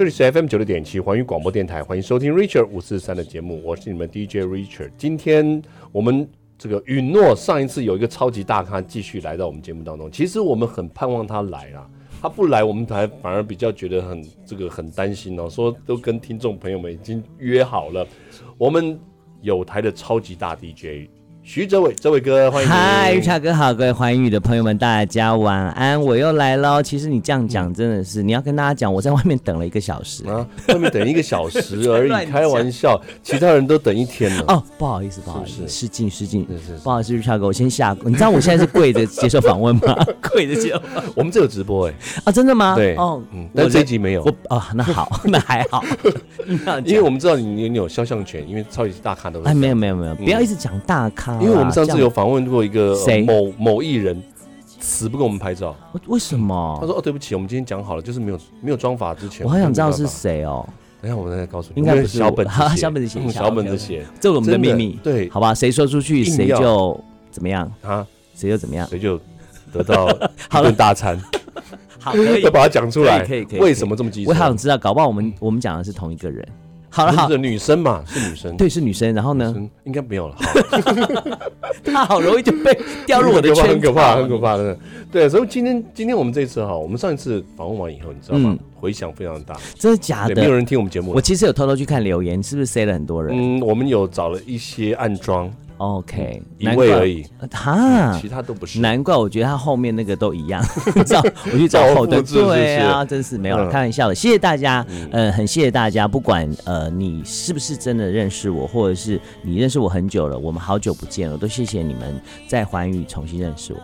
这里是 FM 九六点七环宇广播电台，欢迎收听 Richard 五四三的节目，我是你们 DJ Richard。今天我们这个允诺上一次有一个超级大咖继续来到我们节目当中，其实我们很盼望他来啊，他不来我们才反而比较觉得很这个很担心哦，说都跟听众朋友们已经约好了，我们有台的超级大 DJ。徐哲伟，哲伟哥，欢迎！嗨，玉超哥好，各位欢迎宇的朋友们，大家晚安，我又来喽。其实你这样讲真的是，嗯、你要跟大家讲，我在外面等了一个小时啊，外面等一个小时而已，开玩笑，其他人都等一天了。哦，不好意思，不好意思，失敬失敬，不好意思，玉超哥，我先下。你知道我现在是跪着接受访问吗？跪着接受。我们这有直播哎，啊，真的吗？对，哦，嗯，但这一集没有。我啊，那好，那还好，因为我们知道你你有肖像权，因为超级大咖都。哎，没有没有没有，不要一直讲大咖，因为我们上次有。访问过一个某某艺人，死不跟我们拍照，为什么？他说：“哦，对不起，我们今天讲好了，就是没有没有妆法之前。”我好想知道是谁哦。等下我再告诉你，应该不是小本子，小本子写，小本子写，这是我们的秘密。对，好吧，谁说出去谁就怎么样啊？谁就怎么样，谁就得到 一顿大餐。好，可以 要把它讲出来，可以可以。为什么这么激动？我好想知道，搞不好我们我们讲的是同一个人。好了，好，是女生嘛，是女生，对，是女生。然后呢？应该没有了。他好容易就被掉入我的圈，很可怕，很可怕的。对，所以今天今天我们这次哈，我们上一次访问完以后，你知道吗？回响非常大，真的假的？没有人听我们节目。我其实有偷偷去看留言，是不是塞了很多人？嗯，我们有找了一些暗桩。OK，一位而已，哈，其他都不是。难怪我觉得他后面那个都一样，照 我去找后的，对啊，真是没有了，开玩笑的。谢谢大家，呃，很谢谢大家，不管呃你是不是真的认识我，或者是你认识我很久了，我们好久不见了，都谢谢你们在环宇重新认识我。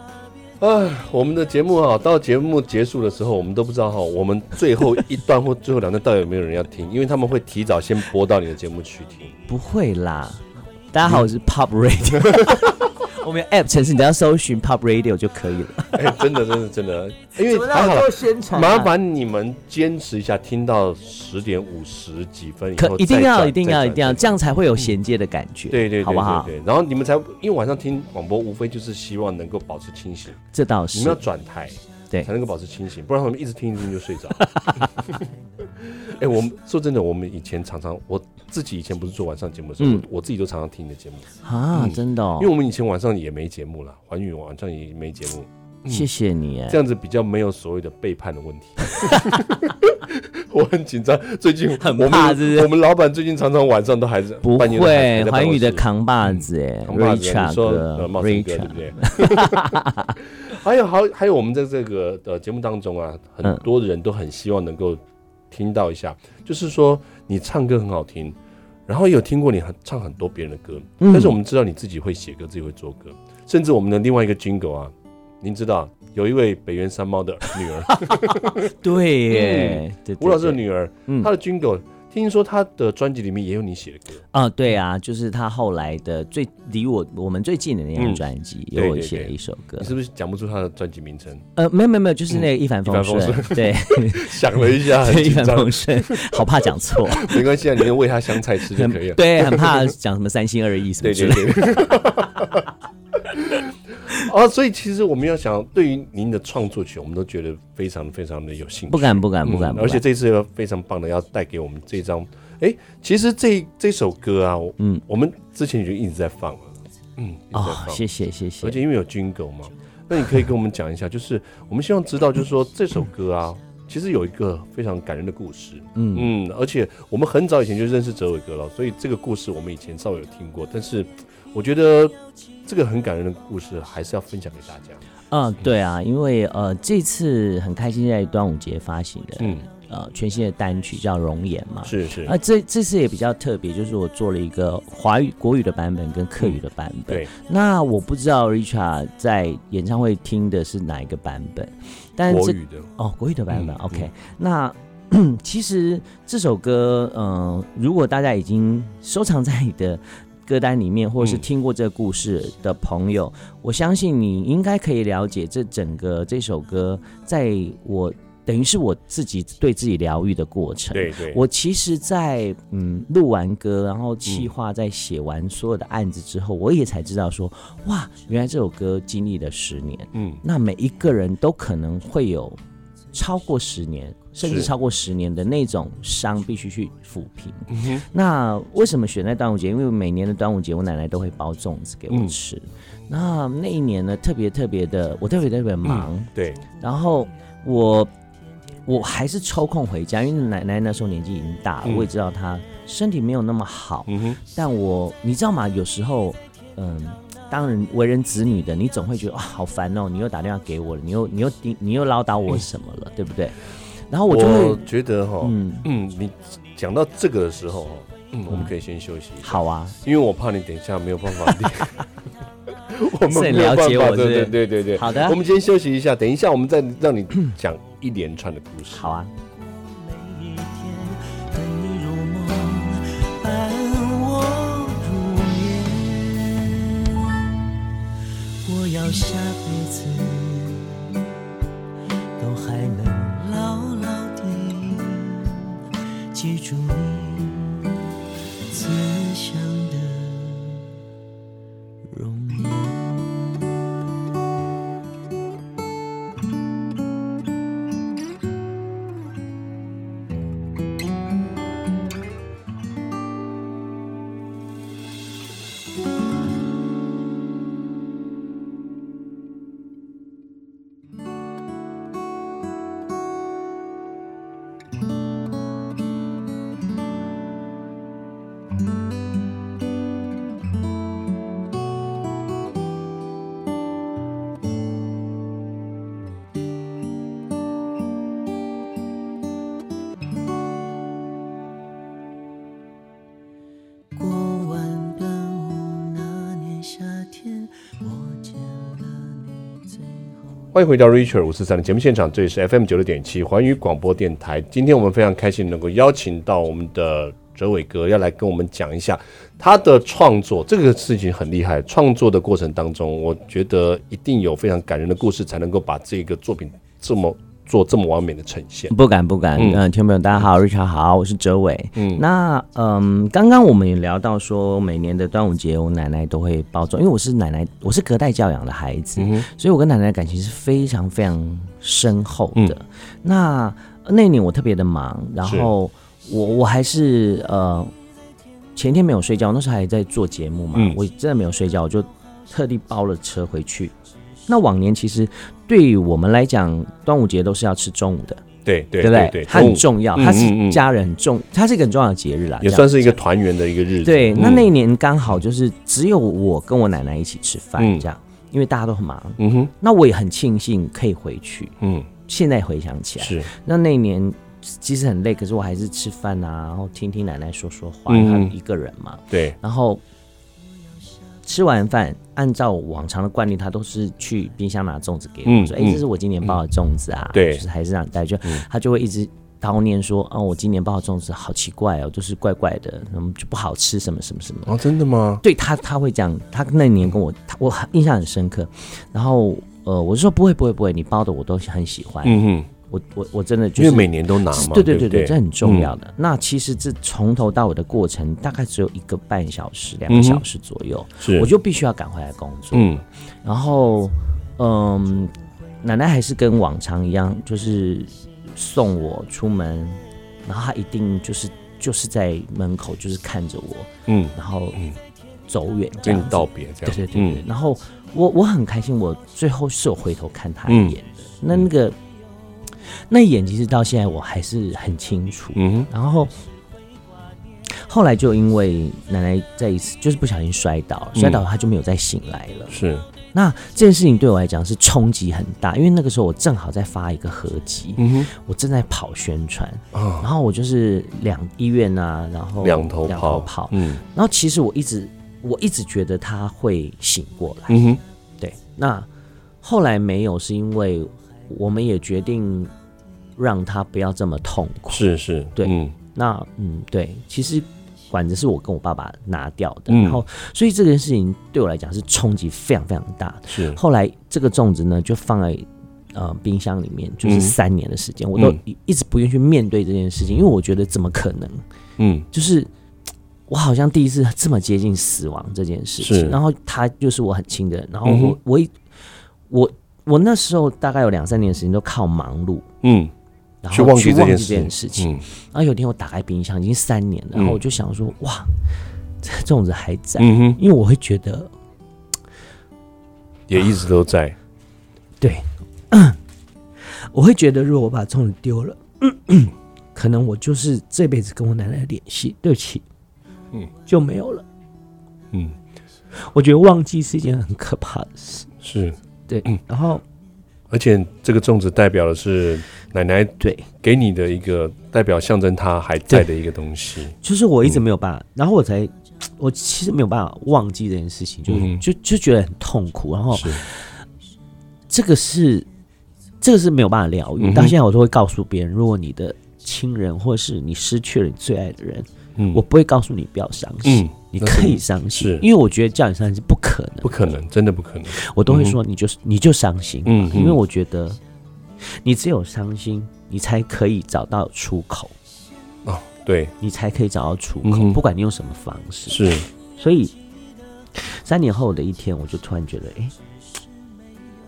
哎，我们的节目哈，到节目结束的时候，我们都不知道哈，我们最后一段或最后两段到底有没有人要听，因为他们会提早先播到你的节目去听。不会啦。大家好，我是 Pop Radio，我们 App 城市，你只要搜寻 Pop Radio 就可以了。哎，真的，真的，真的，因为还好，麻烦你们坚持一下，听到十点五十几分以后，可一定要，一定要，一定要，这样才会有衔接的感觉。对对，好不好？对，然后你们才，因为晚上听广播，无非就是希望能够保持清醒。这倒是，你们要转台，对，才能够保持清醒，不然我们一直听一听就睡着。哎，我们说真的，我们以前常常我。自己以前不是做晚上节目的时候，我自己都常常听你的节目啊，真的，哦因为我们以前晚上也没节目了，环宇晚上也没节目。谢谢你，这样子比较没有所谓的背叛的问题。我很紧张，最近很怕，是我们老板最近常常晚上都还是不会。环宇的扛把子，哎，Richard 哥，Richard 对不对？还有，还还有，我们在这个的节目当中啊，很多人都很希望能够。听到一下，就是说你唱歌很好听，然后也有听过你很唱很多别人的歌，嗯、但是我们知道你自己会写歌，自己会做歌，甚至我们的另外一个 Jingle 啊，您知道有一位北原三猫的女儿，对耶，吴老师的女儿，嗯、她的 Jingle。听说他的专辑里面也有你写的歌啊？对啊，就是他后来的最离我我们最近的那张专辑，有我写了一首歌。你是不是讲不出他的专辑名称？呃，没有没有没有，就是那个一帆风顺。对，想了一下，一帆风顺，好怕讲错。没关系啊，你就喂他香菜吃就可以了。对，很怕讲什么三心二意什么之类的。啊，所以其实我们要想，对于您的创作曲，我们都觉得非常非常的有兴趣。不敢不敢不敢，而且这次又非常棒的，要带给我们这张。哎，其实这这首歌啊，嗯，我们之前就一直在放了，嗯，哦，谢谢谢谢。而且因为有 Jingle 嘛，那你可以跟我们讲一下，就是我们希望知道，就是说这首歌啊，其实有一个非常感人的故事，嗯嗯，而且我们很早以前就认识哲伟哥了，所以这个故事我们以前稍微有听过，但是我觉得。这个很感人的故事，还是要分享给大家。嗯，对啊，因为呃，这次很开心在端午节发行的，嗯，呃，全新的单曲叫《容颜》嘛，是是。啊，这这次也比较特别，就是我做了一个华语国语的版本跟客语的版本。对。那我不知道 Richard 在演唱会听的是哪一个版本，但是国语的哦，国语的版本。OK，那 其实这首歌，嗯，如果大家已经收藏在你的。歌单里面，或者是听过这个故事的朋友，嗯、我相信你应该可以了解这整个这首歌，在我等于是我自己对自己疗愈的过程。对对，我其实在，在嗯录完歌，然后企划在写完所有的案子之后，嗯、我也才知道说，哇，原来这首歌经历了十年。嗯，那每一个人都可能会有。超过十年，甚至超过十年的那种伤，必须去抚平。嗯、那为什么选在端午节？因为每年的端午节，我奶奶都会包粽子给我吃。嗯、那那一年呢，特别特别的，我特别特别忙。嗯、对，然后我我还是抽空回家，因为奶奶那时候年纪已经大了，嗯、我也知道她身体没有那么好。但我你知道吗？有时候，嗯。当人，为人子女的，你总会觉得啊，好烦哦！你又打电话给我了，你又你又你又唠叨我什么了，嗯、对不对？然后我就会觉得哈，嗯嗯，你讲到这个的时候，嗯，我们可以先休息一下。好啊，因为我怕你等一下没有办法。我们了解我，对对对对对。好的，我们先休息一下，等一下我们再让你讲一连串的故事。好啊。欢迎回到 Richard 五四三的节目现场，这里是 FM 九六点七环宇广播电台。今天我们非常开心能够邀请到我们的哲伟哥，要来跟我们讲一下他的创作。这个事情很厉害，创作的过程当中，我觉得一定有非常感人的故事，才能够把这个作品这么。做这么完美的呈现，不敢不敢。嗯，听众朋友大家好，Richard 好，我是哲伟。嗯，那嗯，刚刚我们也聊到说，每年的端午节，我奶奶都会包粽，因为我是奶奶，我是隔代教养的孩子，嗯、所以我跟奶奶感情是非常非常深厚的。嗯、那那年我特别的忙，然后我我还是呃前天没有睡觉，那时候还在做节目嘛，嗯、我真的没有睡觉，我就特地包了车回去。那往年其实。对于我们来讲，端午节都是要吃中午的，对对对不对？对，它很重要，它是家人很重，它是一个很重要的节日啦，也算是一个团圆的一个日子。对，那那一年刚好就是只有我跟我奶奶一起吃饭，这样，因为大家都很忙。嗯哼，那我也很庆幸可以回去。嗯，现在回想起来，是那那一年其实很累，可是我还是吃饭啊，然后听听奶奶说说话，她一个人嘛。对，然后。吃完饭，按照往常的惯例，他都是去冰箱拿粽子给我，嗯、说：“哎、欸，这是我今年包的粽子啊。嗯”对，就是还是让你带，就、嗯、他就会一直叨念说：“哦，我今年包的粽子好奇怪哦，就是怪怪的，什么就不好吃，什么什么什么。”哦，真的吗？对他，他会这样。他那年跟我，他我印象很深刻。然后，呃，我就说：“不会，不会，不会，你包的我都很喜欢。”嗯哼。我我我真的就是，因为每年都拿嘛，对对对对，这很重要的。那其实这从头到尾的过程大概只有一个半小时、两个小时左右，是我就必须要赶回来工作。嗯，然后嗯，奶奶还是跟往常一样，就是送我出门，然后她一定就是就是在门口就是看着我，嗯，然后走远跟你道别这样，对对对。然后我我很开心，我最后是有回头看她一眼的。那那个。那眼其实到现在我还是很清楚，嗯，然后后来就因为奶奶在一次就是不小心摔倒，摔倒她就没有再醒来了。是，那这件事情对我来讲是冲击很大，因为那个时候我正好在发一个合集，嗯哼，我正在跑宣传，然后我就是两医院啊，然后两头跑，头跑，嗯，然后其实我一直我一直觉得他会醒过来，嗯哼，对，那后来没有，是因为我们也决定。让他不要这么痛苦，是是，对，嗯，那嗯，对，其实管子是我跟我爸爸拿掉的，嗯、然后所以这件事情对我来讲是冲击非常非常大的。是，后来这个粽子呢就放在呃冰箱里面，就是三年的时间，嗯、我都一直不愿意去面对这件事情，因为我觉得怎么可能？嗯，就是我好像第一次这么接近死亡这件事情，是。然后他就是我很亲的人，然后我、我我。我那时候大概有两三年的时间都靠忙碌，嗯，然去忘记这件事情。嗯，然后有一天我打开冰箱，已经三年了，然后我就想说，哇，这粽子还在，嗯，因为我会觉得也一直都在。对，我会觉得如果我把粽子丢了，可能我就是这辈子跟我奶奶的联系，对不起，嗯，就没有了。嗯，我觉得忘记是一件很可怕的事。是，对，然后而且这个粽子代表的是奶奶对给你的一个代表，象征她还在的一个东西。就是我一直没有办法，然后我才我其实没有办法忘记这件事情，就就就觉得很痛苦。然后这个是这个是没有办法疗愈。到现在我都会告诉别人，如果你的亲人或是你失去了你最爱的人，嗯，我不会告诉你不要伤心，你可以伤心，因为我觉得叫你伤心是不可能，不可能，真的不可能。我都会说，你就是你就伤心，嗯，因为我觉得你只有伤心，你才可以找到出口。哦，对，你才可以找到出口，不管你用什么方式。是，所以三年后的一天，我就突然觉得，哎。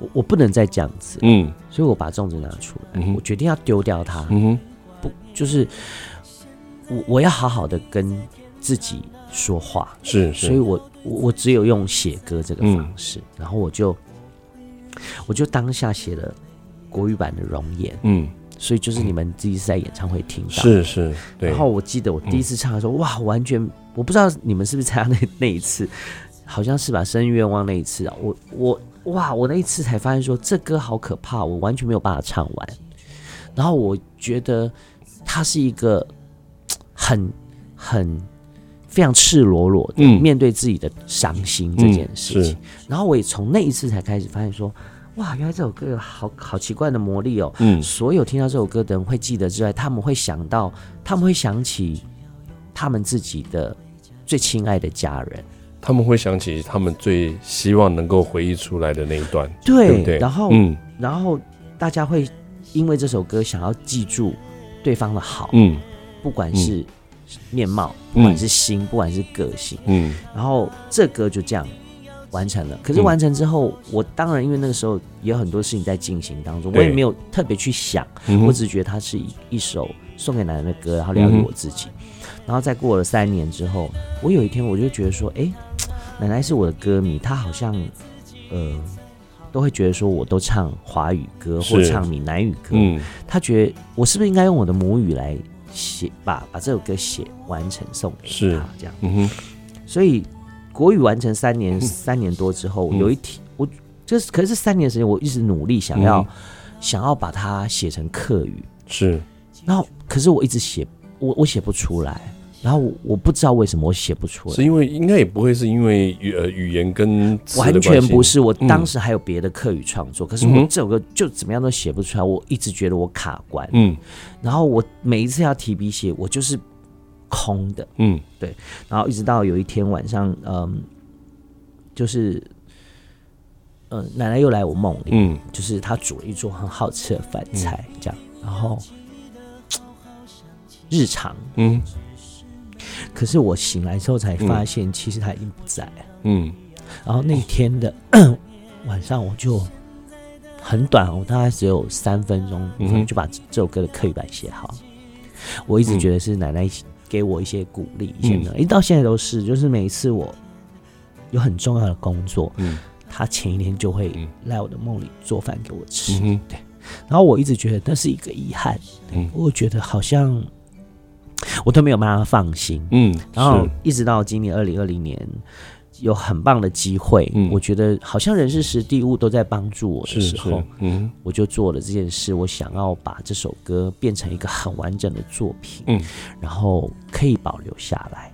我我不能再这样子，嗯，所以我把粽子拿出来，我决定要丢掉它，嗯哼，不，就是我我要好好的跟自己说话，是，所以我我只有用写歌这个方式，然后我就我就当下写了国语版的《容颜》，嗯，所以就是你们第一次在演唱会听到，是是，对，然后我记得我第一次唱的时候，哇，完全我不知道你们是不是参加那那一次，好像是吧，生日愿望那一次啊，我我。哇！我那一次才发现说，这歌好可怕，我完全没有办法唱完。然后我觉得它是一个很很非常赤裸裸的面对自己的伤心这件事情。然后我也从那一次才开始发现说，哇，原来这首歌有好好奇怪的魔力哦。嗯，所有听到这首歌的人会记得之外，他们会想到，他们会想起他们自己的最亲爱的家人。他们会想起他们最希望能够回忆出来的那一段，对，对？然后，嗯，然后大家会因为这首歌想要记住对方的好，嗯，不管是面貌，不管是心，不管是个性，嗯，然后这歌就这样完成了。可是完成之后，我当然因为那个时候也有很多事情在进行当中，我也没有特别去想，我只是觉得它是一一首送给奶奶的歌，然后疗愈我自己。然后再过了三年之后，我有一天我就觉得说，哎。奶奶是我的歌迷，她好像，呃，都会觉得说，我都唱华语歌或唱闽南语歌。嗯，她觉得我是不是应该用我的母语来写，把把这首歌写完成送给他？这样。嗯哼。所以国语完成三年 三年多之后，有一天我就是，可是三年时间，我一直努力想要想要把它写成客语。是。然后，可是我一直写，我我写不出来。然后我不知道为什么我写不出来，是因为应该也不会是因为语呃语言跟完全不是。我当时还有别的课语创作，嗯、可是我这首歌就怎么样都写不出来。我一直觉得我卡关，嗯，然后我每一次要提笔写，我就是空的，嗯，对。然后一直到有一天晚上，嗯，就是，嗯，奶奶又来我梦里，嗯，就是她煮了一桌很好吃的饭菜，这样，嗯、然后日常，嗯。可是我醒来之后才发现，其实他已经不在。嗯，然后那天的 晚上，我就很短，我大概只有三分钟，就把这首歌的客语版写好。我一直觉得是奶奶给我一些鼓励，一些呢，一直到现在都是，就是每一次我有很重要的工作，嗯，他前一天就会来我的梦里做饭给我吃。对，然后我一直觉得那是一个遗憾，嗯，我觉得好像。我都没有办法放心，嗯，然后一直到今年二零二零年，有很棒的机会，嗯，我觉得好像人事时地物都在帮助我的时候，嗯，我就做了这件事，我想要把这首歌变成一个很完整的作品，嗯，然后可以保留下来。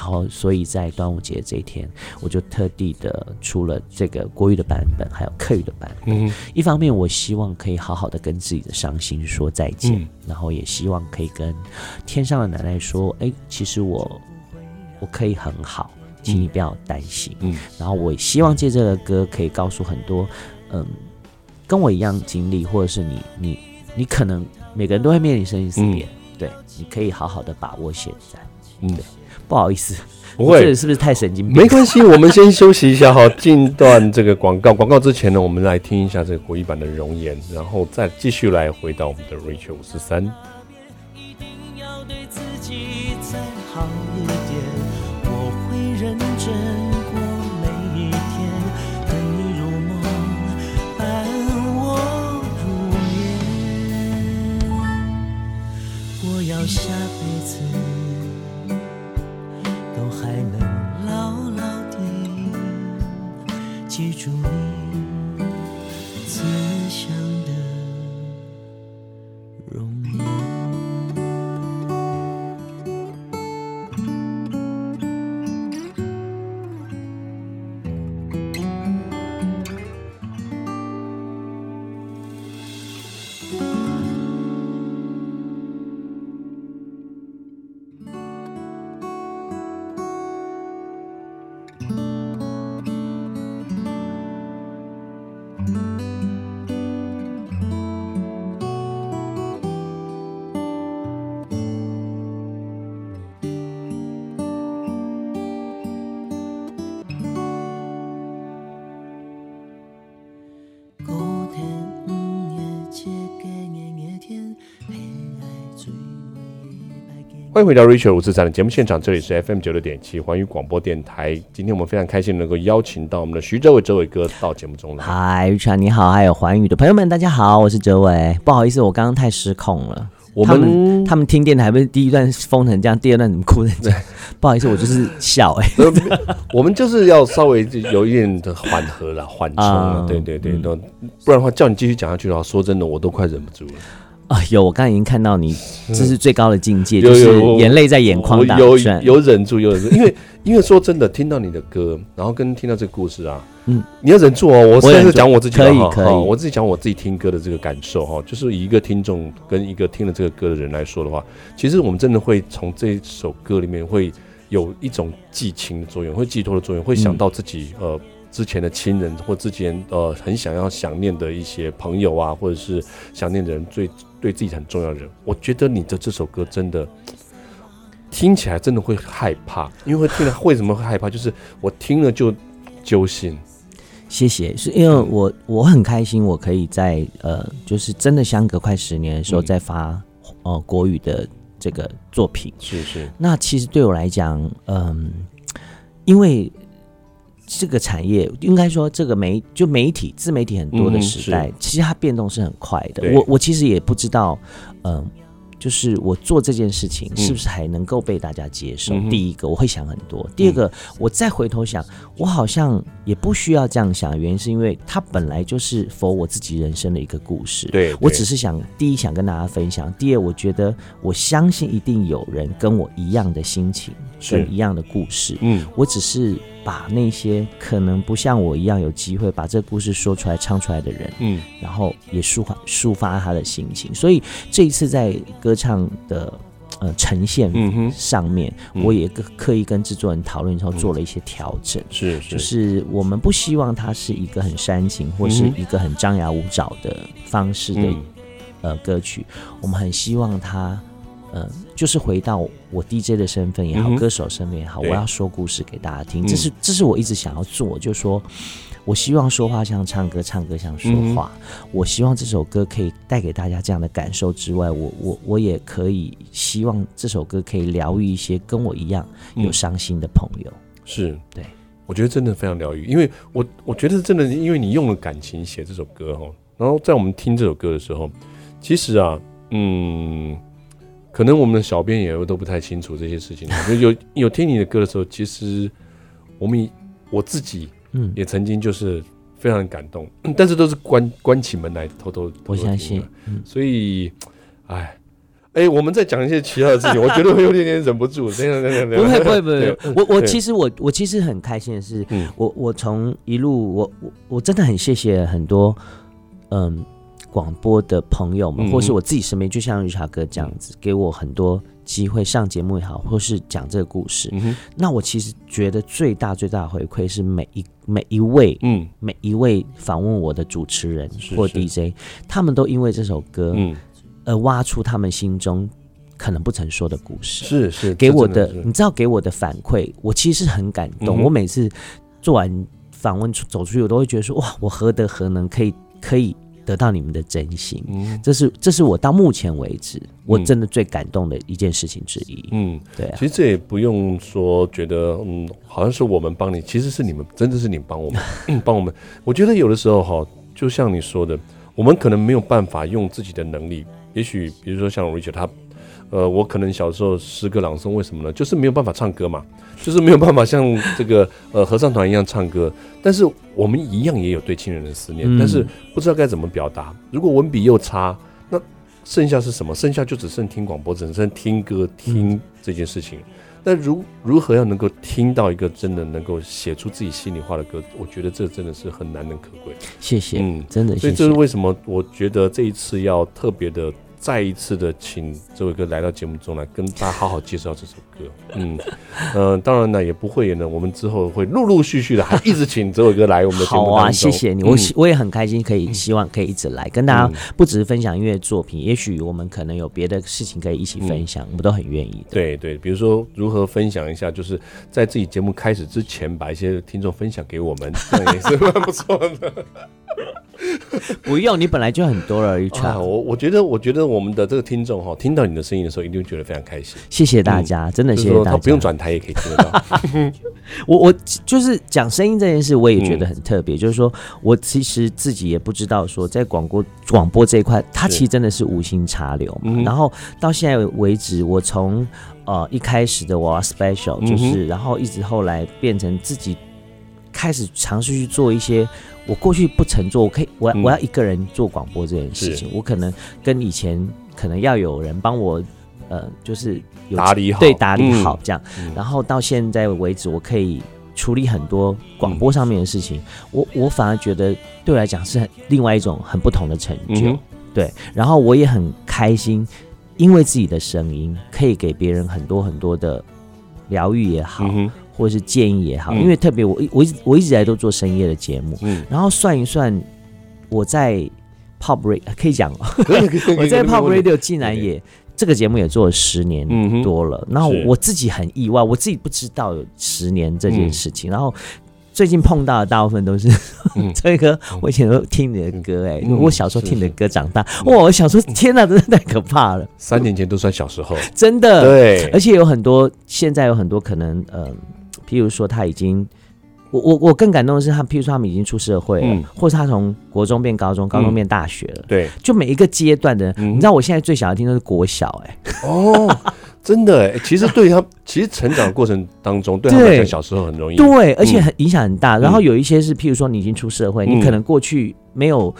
然后，所以在端午节这一天，我就特地的出了这个国语的版本，还有客语的版本。嗯，一方面，我希望可以好好的跟自己的伤心说再见，嗯，然后也希望可以跟天上的奶奶说：“哎，其实我我可以很好，请你不要担心。”嗯，然后我也希望借这个歌可以告诉很多，嗯，跟我一样经历，或者是你你你可能每个人都会面临生离死别，嗯，对，你可以好好的把握现在。嗯，不好意思，不会，这是不是太神经病？没关系，我们先休息一下哈，进段这个广告。广告之前呢，我们来听一下这个国语版的《容颜》，然后再继续来回到我们的 Rachel 五十三。一定要对自己再好一点，我会认真。下辈欢迎回到 Richard 五四三的节目现场，这里是 FM 九六点七环宇广播电台。今天我们非常开心能够邀请到我们的徐哲伟哲伟哥到节目中来。嗨，Richard 你好，还有环宇的朋友们，大家好，我是哲伟。不好意思，我刚刚太失控了。我们他们，听电台不是第一段疯成这样，第二段怎么哭成这样？不好意思，我就是笑哎、欸。我们就是要稍微有一点的缓和了，缓冲了。对对对，不然的话叫你继续讲下去的话，说真的，我都快忍不住了。啊，有我刚才已经看到你，这是最高的境界，就是眼泪在眼眶打转，有忍住，有忍住，因为 因为说真的，听到你的歌，然后跟听到这个故事啊，嗯，你要忍住哦。我现在是讲我自己可以可以，我自己讲我自己听歌的这个感受哈，就是以一个听众跟一个听了这个歌的人来说的话，其实我们真的会从这首歌里面会有一种寄情的作用，会寄托的作用，会想到自己呃。之前的亲人或之前呃很想要想念的一些朋友啊，或者是想念的人，最对自己很重要的人，我觉得你的这首歌真的听起来真的会害怕，因为会听了为什么会害怕？就是我听了就揪心。谢谢，是因为我我很开心，我可以在呃，就是真的相隔快十年的时候再发、嗯、呃国语的这个作品。是是。那其实对我来讲，嗯、呃，因为。这个产业应该说，这个媒就媒体自媒体很多的时代，嗯、其实它变动是很快的。我我其实也不知道，嗯、呃，就是我做这件事情是不是还能够被大家接受。嗯、第一个我会想很多，第二个、嗯、我再回头想，我好像也不需要这样想。原因是因为它本来就是 for 我自己人生的一个故事。对，我只是想第一想跟大家分享，第二我觉得我相信一定有人跟我一样的心情，跟一样的故事。嗯，我只是。把那些可能不像我一样有机会把这个故事说出来、唱出来的人，嗯，然后也抒发抒发他的心情。所以这一次在歌唱的呃呈现上面，嗯、我也刻意跟制作人讨论之后做了一些调整。是、嗯，就是我们不希望它是一个很煽情或是一个很张牙舞爪的方式的、嗯、呃歌曲，我们很希望它。嗯，就是回到我 DJ 的身份也好，嗯、歌手身份也好，我要说故事给大家听，这是这是我一直想要做，就是说我希望说话像唱歌，唱歌像说话。嗯、我希望这首歌可以带给大家这样的感受之外，我我我也可以希望这首歌可以疗愈一些跟我一样有伤心的朋友。是对，我觉得真的非常疗愈，因为我我觉得真的，因为你用了感情写这首歌哈，然后在我们听这首歌的时候，其实啊，嗯。可能我们的小编也都不太清楚这些事情。有有听你的歌的时候，其实我们我自己嗯也曾经就是非常感动，嗯、但是都是关关起门来偷偷偷偷听。我相信，嗯、所以，哎哎，我们再讲一些其他的事情，我觉得会有点点忍不住。这样这样这样，不会不会不会。我我其实我我其实很开心的是，嗯、我我从一路我我我真的很谢谢很多嗯。广播的朋友们，或是我自己身边，就像 Richard 哥这样子，给我很多机会上节目也好，或是讲这个故事。嗯、那我其实觉得最大最大的回馈是每一每一位，嗯，每一位访问我的主持人或 DJ，他们都因为这首歌，嗯，而挖出他们心中可能不曾说的故事。是是，给我的，你知道给我的反馈，我其实是很感动。嗯、我每次做完访问走出去，我都会觉得说，哇，我何德何能，可以可以。得到你们的真心，嗯，这是这是我到目前为止我真的最感动的一件事情之一。嗯，对啊，其实这也不用说觉得，嗯，好像是我们帮你，其实是你们，真的是你们帮我们，嗯，帮我们。我觉得有的时候哈，就像你说的，我们可能没有办法用自己的能力，也许比如说像 Richard 他。呃，我可能小时候诗歌朗诵，为什么呢？就是没有办法唱歌嘛，就是没有办法像这个 呃合唱团一样唱歌。但是我们一样也有对亲人的思念，嗯、但是不知道该怎么表达。如果文笔又差，那剩下是什么？剩下就只剩听广播，只剩听歌听这件事情。那、嗯、如如何要能够听到一个真的能够写出自己心里话的歌？我觉得这真的是很难能可贵。谢谢，嗯，真的谢谢。所以这是为什么？我觉得这一次要特别的。再一次的请这位哥来到节目中来跟大家好好介绍这首歌，嗯嗯、呃，当然呢也不会呢，我们之后会陆陆续续的还一直请这位哥来我们的节目啊，谢谢你，我我也很开心可以希望可以一直来跟大家，不只是分享音乐作品，也许我们可能有别的事情可以一起分享，我们都很愿意。对对，比如说如何分享一下，就是在自己节目开始之前把一些听众分享给我们，这样也是蛮不错的。不用，你本来就很多了，Richard。啊，我我觉得，我觉得我们的这个听众哈，听到你的声音的时候，一定会觉得非常开心。谢谢大家，嗯、真的谢谢大家。他不用转台也可以听得到。我我就是讲声音这件事，我也觉得很特别。嗯、就是说我其实自己也不知道，说在广播广播这一块，它其实真的是无心插柳。嗯、然后到现在为止，我从呃一开始的我要 special，就是、嗯、然后一直后来变成自己开始尝试去做一些。我过去不曾做，我可以，我我要一个人做广播这件事情，嗯、我可能跟以前可能要有人帮我，呃，就是有打理好，对，打理好这样，嗯、然后到现在为止，我可以处理很多广播上面的事情，嗯、我我反而觉得对我来讲是很另外一种很不同的成就，嗯、对，然后我也很开心，因为自己的声音可以给别人很多很多的疗愈也好。嗯或者是建议也好，因为特别我我一直我一直以来都做深夜的节目，嗯，然后算一算，我在 Pop Radio 可以讲，我在 Pop Radio 竟然也这个节目也做了十年多了，然后我自己很意外，我自己不知道有十年这件事情，然后最近碰到的大部分都是 这个，我以前都听你的歌，哎，我小时候听你的歌长大，哇，我想说天哪，真的太可怕了，三年前都算小时候，真的，对，而且有很多现在有很多可能，呃。譬如说，他已经，我我我更感动的是，他譬如说他们已经出社会了，嗯、或者他从国中变高中，高中变大学了，嗯、对，就每一个阶段的，嗯、你知道，我现在最想要听的是国小、欸，哎，哦，真的、欸，哎，其实对他，其实成长的过程当中，对他们来讲，小时候很容易，对，而且很影响很大。嗯、然后有一些是，譬如说，你已经出社会，嗯、你可能过去没有，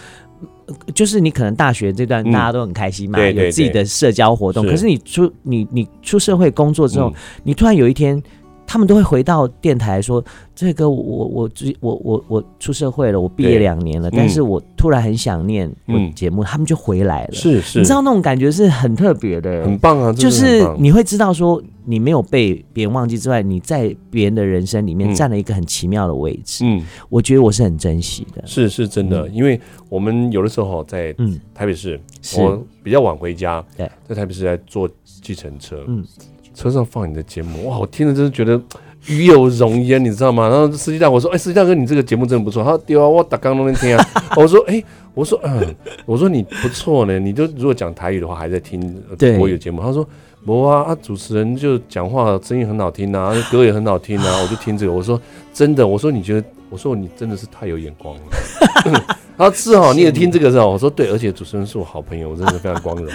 就是你可能大学这段大家都很开心嘛，嗯、有自己的社交活动，可是你出你你出社会工作之后，嗯、你突然有一天。他们都会回到电台说：“这个我我我我我出社会了，我毕业两年了，嗯、但是我突然很想念我节目，嗯、他们就回来了。是是，你知道那种感觉是很特别的，很棒啊！就是你会知道说，你没有被别人忘记之外，你在别人的人生里面占了一个很奇妙的位置。嗯，我觉得我是很珍惜的。是是真的，嗯、因为我们有的时候在台北市，嗯、我比较晚回家，对，在台北市在坐计程车，嗯。车上放你的节目，哇！我听了真是觉得 与有荣焉，你知道吗？然后司机大哥说：“哎、欸，司机大哥，你这个节目真的不错。”他说：“对啊，我打刚都能听啊。” 我说：“哎、欸，我说嗯，我说你不错呢。你就如果讲台语的话，还在听国语节目。”他说：“不啊，啊，主持人就讲话声音很好听啊，歌也很好听啊，我就听这个。”我说：“真的，我说你觉得，我说你真的是太有眼光了。” 他是哦，你也听这个是吧？我说对，而且主持人是我好朋友，我真的非常光荣。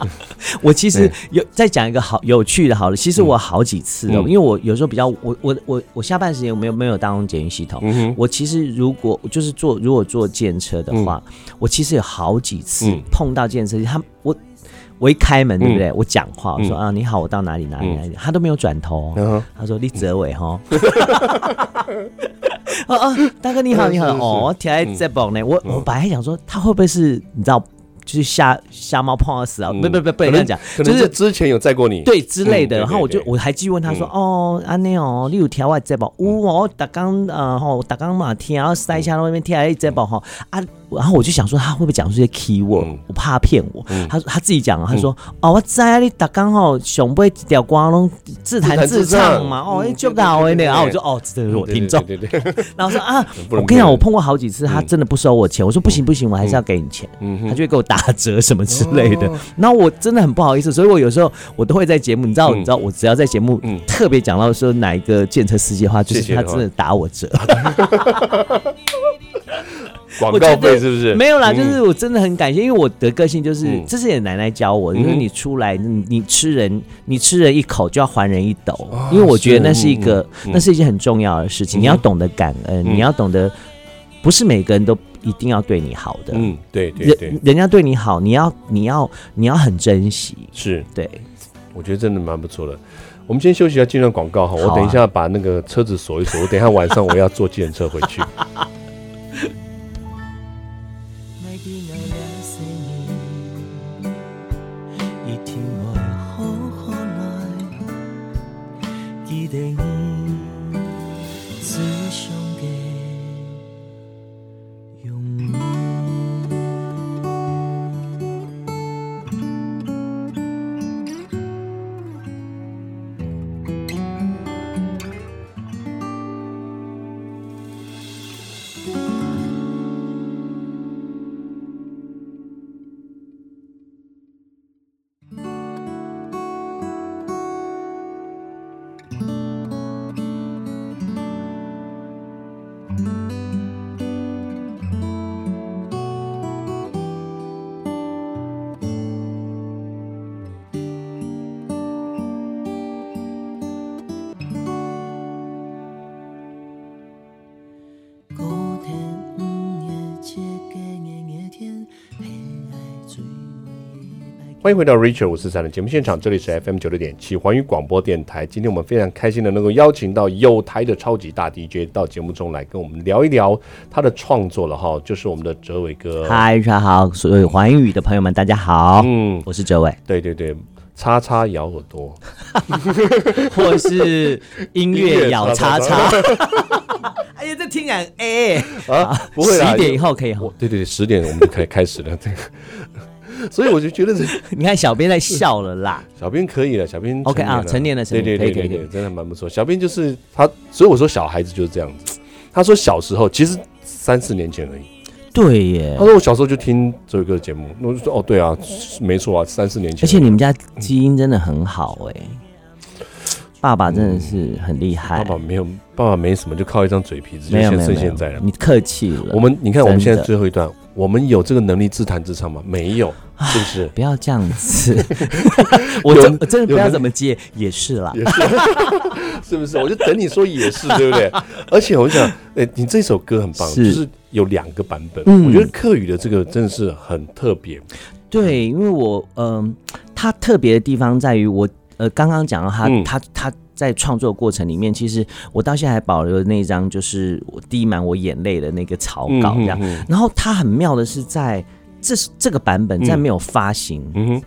我其实有再讲一个好有趣的，好了，其实我好几次哦，因为我有时候比较，我我我我下半时间我没有没有当捷运系统，我其实如果就是坐如果坐电车的话，我其实有好几次碰到电车，他我我一开门对不对？我讲话我说啊你好，我到哪里哪里哪里，他都没有转头，他说李泽伟哈。哦 哦，大哥你好，你好。哦，天还在蹦呢。我我本来想说他会不会是你知道，就是瞎瞎猫碰到死啊？不不不，不能这样讲，就是之前有载过你，对之类的。然后我就我还继续问他说，哦，安内哦，你有条外在蹦？呜，哦打刚呃吼，打刚嘛天，然后塞下那边天还在蹦哈啊。然后我就想说他会不会讲出一些 key word，、嗯、我怕他骗我。嗯、他他自己讲，他说、嗯、哦，我在你打刚好熊不会掉光龙自弹自唱嘛，哦，就搞哎，然后我就哦，这是我听众。对对对对对。然后说啊，我跟你讲，我碰过好几次，他真的不收我钱。我说不行不行，我还是要给你钱。嗯、他就会给我打折什么之类的。然后我真的很不好意思，所以我有时候我都会在节目，你知道，嗯、你知道，我只要在节目特别讲到说哪一个建车司机的话，就是他真的打我折。广告费是不是？没有啦，就是我真的很感谢，因为我的个性就是，这是也奶奶教我，就是你出来，你你吃人，你吃人一口就要还人一斗，因为我觉得那是一个，那是一件很重要的事情，你要懂得感恩，你要懂得，不是每个人都一定要对你好的，嗯，对对对，人家对你好，你要你要你要很珍惜，是。对，我觉得真的蛮不错的。我们先休息一下，进段广告哈，我等一下把那个车子锁一锁，我等一下晚上我要坐计程车回去。欢迎回到 Richard 五四三的节目现场，这里是 FM 九六点七环宇广播电台。今天我们非常开心的能够邀请到有台的超级大 DJ 到节目中来跟我们聊一聊他的创作了哈，就是我们的哲伟哥。嗨，大家好，所有环宇的朋友们，大家好。嗯，我是哲伟。对对对，叉叉咬耳朵，或是音乐咬叉叉。哎呀，这听起来哎啊，不会十点以后可以哈。对对对，十点我们就可以开始了这个。所以我就觉得是，你看小编在笑了啦。小编可以了，小编 OK 啊，成年了，对对对对对，真的蛮不错。小编就是他，所以我说小孩子就是这样子。他说小时候其实三四年前而已。对耶。他说我小时候就听这个节目，我就说哦，对啊，没错啊，三四年前。而且你们家基因真的很好哎，爸爸真的是很厉害。爸爸没有，爸爸没什么，就靠一张嘴皮子就现剩现在了。你客气了。我们你看我们现在最后一段，我们有这个能力自弹自唱吗？没有。是不是？不要这样子，我真的不知道怎么接，也是啦，也是，是不是？我就等你说也是，对不对？而且我想，哎，你这首歌很棒，就是有两个版本。我觉得客语的这个真的是很特别。对，因为我嗯，它特别的地方在于我呃，刚刚讲到他他他在创作过程里面，其实我到现在还保留那一张，就是我滴满我眼泪的那个草稿，这样。然后它很妙的是在。这是这个版本在没有发行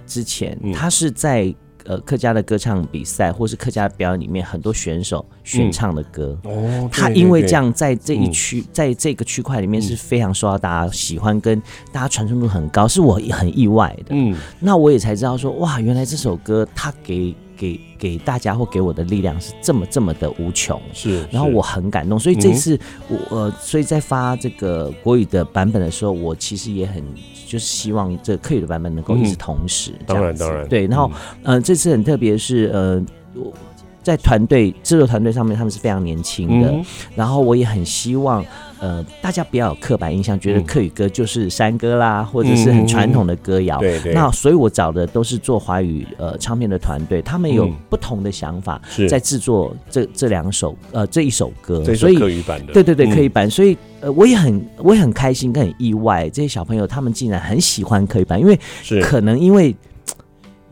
之前，嗯嗯、它是在呃客家的歌唱比赛或是客家表演里面很多选手选唱的歌。嗯、哦，他因为这样在这一区，嗯、在这个区块里面是非常受到大家喜欢，跟大家传唱度很高，是我很意外的。嗯，那我也才知道说，哇，原来这首歌它给。给给大家或给我的力量是这么这么的无穷，是，然后我很感动，所以这次我呃，所以在发这个国语的版本的时候，我其实也很就是希望这客语的版本能够一直同时，当然当然，对，然后嗯，这次很特别是呃我，在团队制作团队上面，他们是非常年轻的，然后我也很希望。呃，大家不要有刻板印象，觉得客语歌就是山歌啦，或者是很传统的歌谣。对对。那所以我找的都是做华语呃唱片的团队，他们有不同的想法，在制作这这两首呃这一首歌。所以客语版的。对对对，客语版。所以呃，我也很我也很开心，跟很意外，这些小朋友他们竟然很喜欢客语版，因为可能因为。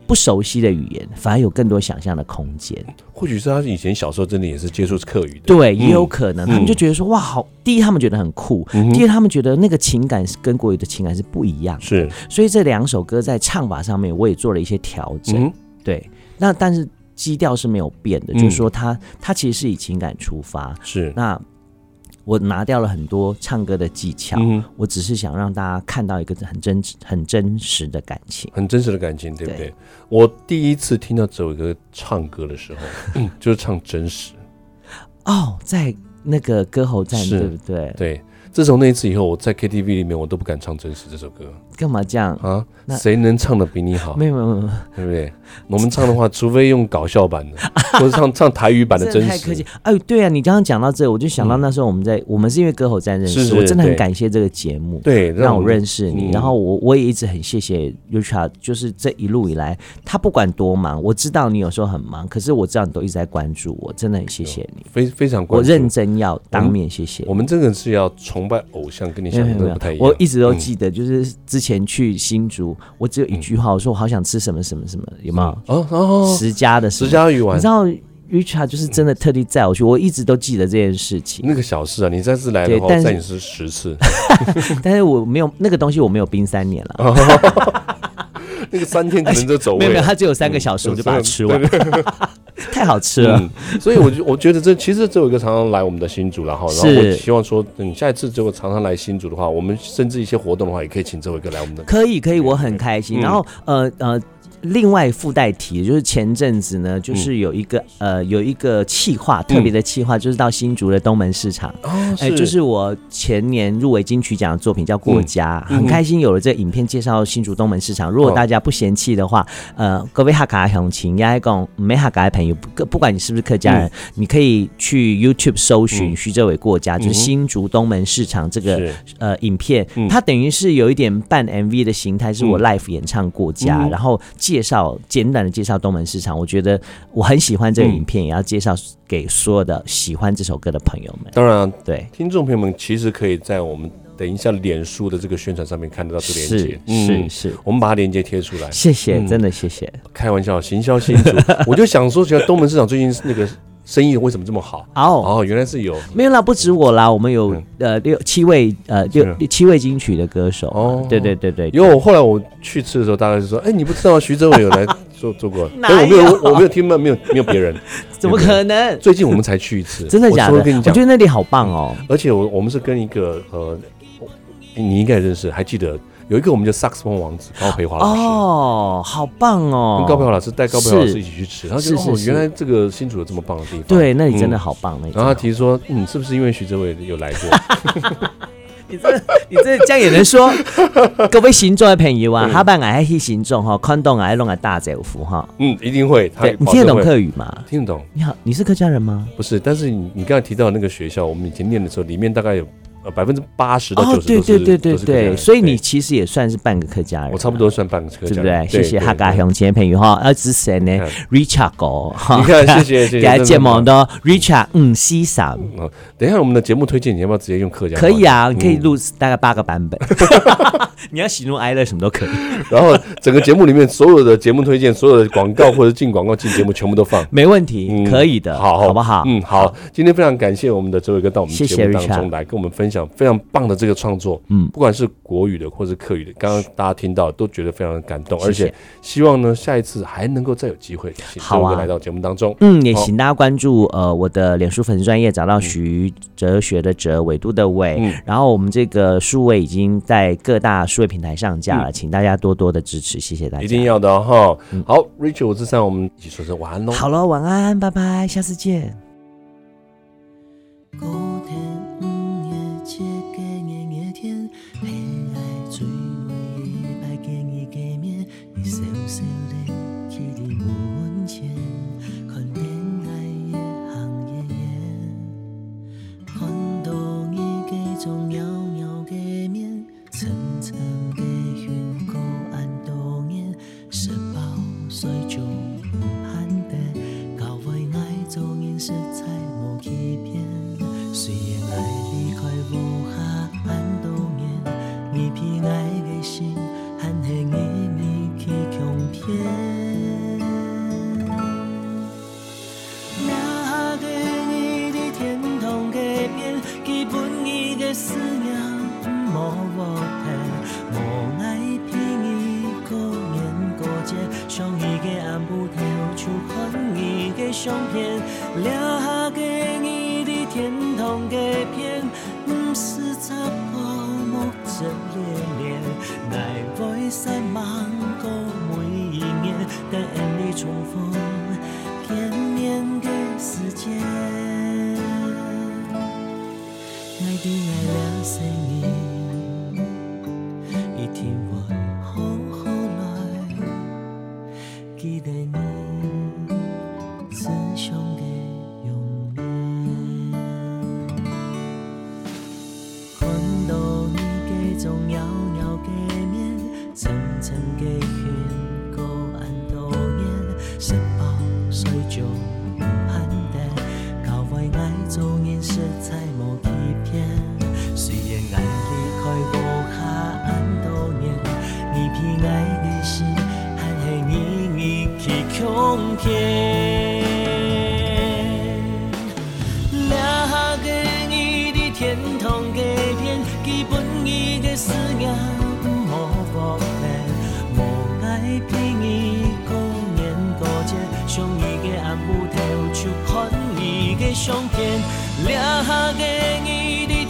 不熟悉的语言，反而有更多想象的空间。或许是他以前小时候真的也是接触客语的，对，也有可能。他们就觉得说，哇，好！第一，他们觉得很酷；第二，他们觉得那个情感是跟国语的情感是不一样的。是，所以这两首歌在唱法上面，我也做了一些调整。对，那但是基调是没有变的，就是说，它它其实是以情感出发。是，那我拿掉了很多唱歌的技巧，嗯，我只是想让大家看到一个很真实、很真实的感情，很真实的感情，对不对？对我第一次听到这首歌唱歌的时候，嗯、就是唱真实。哦，在那个歌喉站，对不对？对，自从那一次以后，我在 KTV 里面我都不敢唱真实这首歌。干嘛这样啊？那谁能唱的比你好？没有没有没有，对不对？我们唱的话，除非用搞笑版的，或者唱唱台语版的真实。太客气。哎，对啊，你刚刚讲到这，我就想到那时候我们在，嗯、我们是因为歌喉战认识，是是我真的很感谢这个节目，对，让我认识你。嗯、然后我我也一直很谢谢 Richard，就是这一路以来，他不管多忙，我知道你有时候很忙，可是我知道你都一直在关注我，真的很谢谢你，非非常关注。我认真要当面谢谢。我们这个是要崇拜偶像，跟你想的不太一样。我一直都记得，就是之前去新竹，我只有一句话，我说我好想吃什么什么什么，有没有？哦哦，十家的十家鱼丸，你知道 Richard 就是真的特地载我去，我一直都记得这件事情。那个小事啊，你再次来的话，载你是十次，但是我没有那个东西，我没有冰三年了。那个三天可能就走，没有没有，它只有三个小时，我就把它吃完，太好吃了。所以我就我觉得这其实这有一个常常来我们的新竹，然后然后我希望说，等下一次如果常常来新竹的话，我们甚至一些活动的话，也可以请这位哥来我们的。可以可以，我很开心。然后呃呃。另外附带提，就是前阵子呢，就是有一个、嗯、呃有一个企划，特别的企划，就是到新竹的东门市场，哎、嗯，就是我前年入围金曲奖的作品叫《过家》，嗯、很开心有了这个影片介绍新竹东门市场。如果大家不嫌弃的话，呃，各位客家乡亲，也讲没客家的朋友，不不管你是不是客家人，嗯、你可以去 YouTube 搜寻徐哲伟过家，嗯、就是新竹东门市场这个呃影片，嗯、它等于是有一点半 MV 的形态，是我 live 演唱过家，嗯、然后。介绍简短的介绍东门市场，我觉得我很喜欢这个影片，嗯、也要介绍给所有的喜欢这首歌的朋友们。当然、啊，对。听众朋友们，其实可以在我们等一下脸书的这个宣传上面看得到这个链接，是、嗯、是是，我们把它链接贴出来。谢谢，嗯、真的谢谢。开玩笑，行销新竹，我就想说，觉得东门市场最近那个。生意为什么这么好？哦哦，原来是有没有啦？不止我啦，我们有呃六七位呃六七位金曲的歌手哦。对对对对，因为我后来我去吃的时候，大概是说，哎，你不知道徐哲伟有来做 做过？哎，我没有，我没有听到？没有没有别人，怎么可能？最近我们才去一次，真的假的？我觉得那里好棒哦。而且我我们是跟一个呃，你应该认识，还记得？有一个我们叫萨克斯风王子高培华老师哦，好棒哦！跟高培华老师带高培华老师一起去吃，他就说哦，原来这个新竹有这么棒的地方，对，那里真的好棒。那然后他提说，嗯，是不是因为徐哲伟有来过？你这你这这样也能说？各位新竹的朋友啊，他办爱去新竹哈，看懂爱弄个大嘴福哈。嗯，一定会。对，你听得懂客语吗？听得懂。你好，你是客家人吗？不是，但是你你刚才提到那个学校，我们以前念的时候，里面大概有。呃，百分之八十到九十都是，对对对对对，所以你其实也算是半个客家人，我差不多算半个客家人，对不对？谢谢客家乡亲朋友哈，要支持呢，Richard 哥，你看，谢谢谢谢，给他节目的 Richard 嗯西桑，等一下我们的节目推荐，你要不要直接用客家？可以啊，你可以录大概八个版本，你要喜怒哀乐什么都可以。然后整个节目里面所有的节目推荐、所有的广告或者进广告进节目全部都放，没问题，可以的，好，好。不好？嗯，好，今天非常感谢我们的周伟哥到我们节目当中来跟我们分享非常棒的。这个创作，嗯，不管是国语的或是客语的，刚刚大家听到都觉得非常的感动，而且希望呢，下一次还能够再有机会，好啊，来到节目当中，嗯，也请大家关注呃我的脸书粉丝专业，找到徐哲学的哲，纬度的纬，然后我们这个数位已经在各大数位平台上架了，请大家多多的支持，谢谢大家，一定要的哈。好，Rachel 五四三，我们一起说声晚安喽。好了，晚安，拜拜，下次见。相片，留下给你的天堂。堂的片，不是擦过目遮连连，来回三